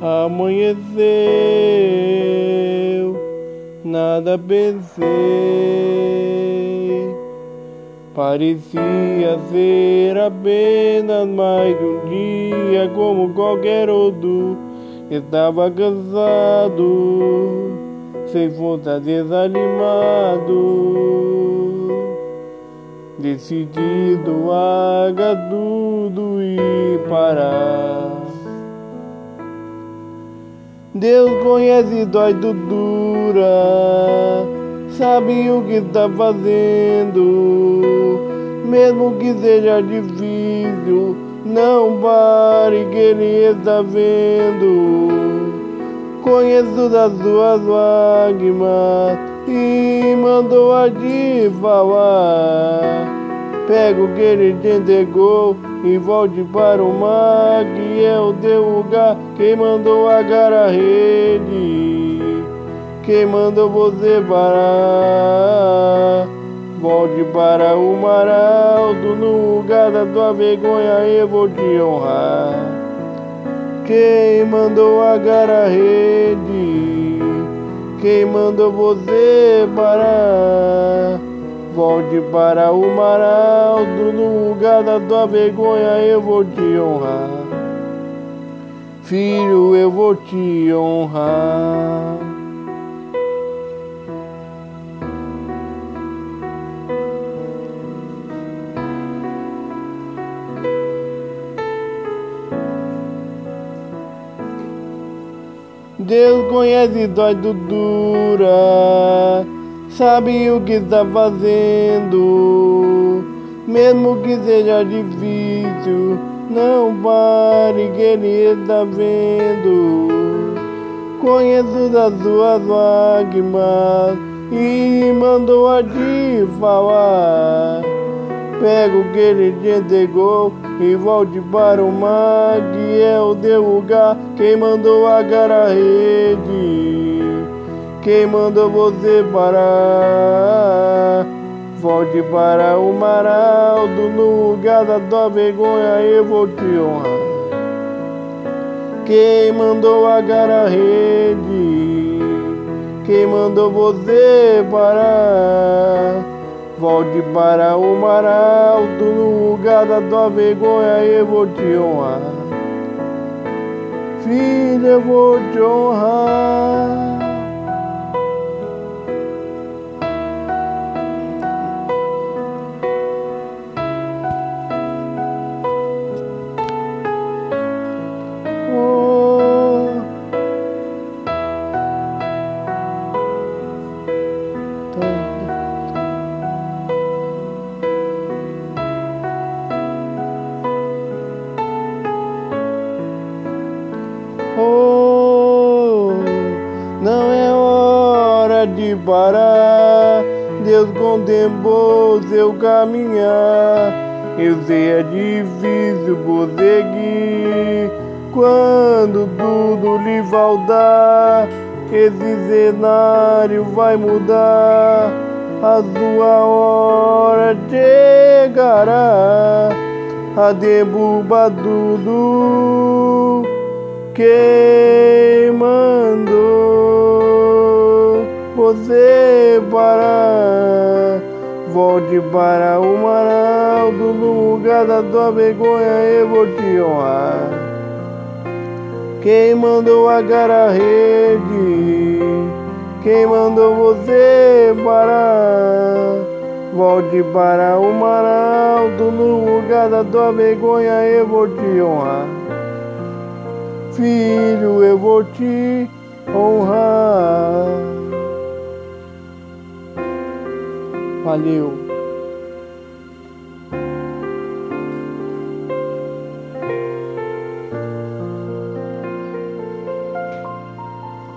Amanheceu, nada pensei. Parecia ser apenas mais um dia como qualquer outro. Estava cansado, sem força desanimado, decidido a tudo e parar. Deus conhece do dura, sabe o que está fazendo, mesmo que seja difícil, não pare que Ele está vendo. Conheço das suas lágrimas e mandou a te falar. Pega o que ele entregou e volte para o mar, que é o teu lugar. Quem mandou agarrar a rede? Quem mandou você parar? Volte para o mar alto, no lugar da tua vergonha eu vou te honrar. Quem mandou agarrar a rede? Quem mandou você parar? Volte para o mar alto, no lugar da tua vergonha eu vou te honrar. Filho, eu vou te honrar. Deus conhece dói do dura sabe o que está fazendo, mesmo que seja difícil, não pare que ele está vendo. Conheço das suas lágrimas e mandou a te falar. Pega o que ele te entregou e volte para o mar, que é o teu lugar. Quem mandou agarrar a rede? Quem mandou você parar? Volte para o mar alto, no lugar da tua vergonha eu vou te honrar. Quem mandou agarrar a rede? Quem mandou você parar? Volte para o mar alto, no lugar da tua vergonha eu vou te honrar. Filho, eu vou te honrar. De parar. Deus contemplou seu caminhar. Eu sei é difícil prosseguir quando tudo lhe faltar. Esse cenário vai mudar. A sua hora chegará a derrubar tudo quem mandou você parar? Volte para o mar alto, no lugar da tua vergonha eu vou te honrar. Quem mandou agarrar a rede? Quem mandou você parar? Volte para o mar alto, no lugar da tua vergonha eu vou te honrar. Filho, eu vou te honrar. Valeu.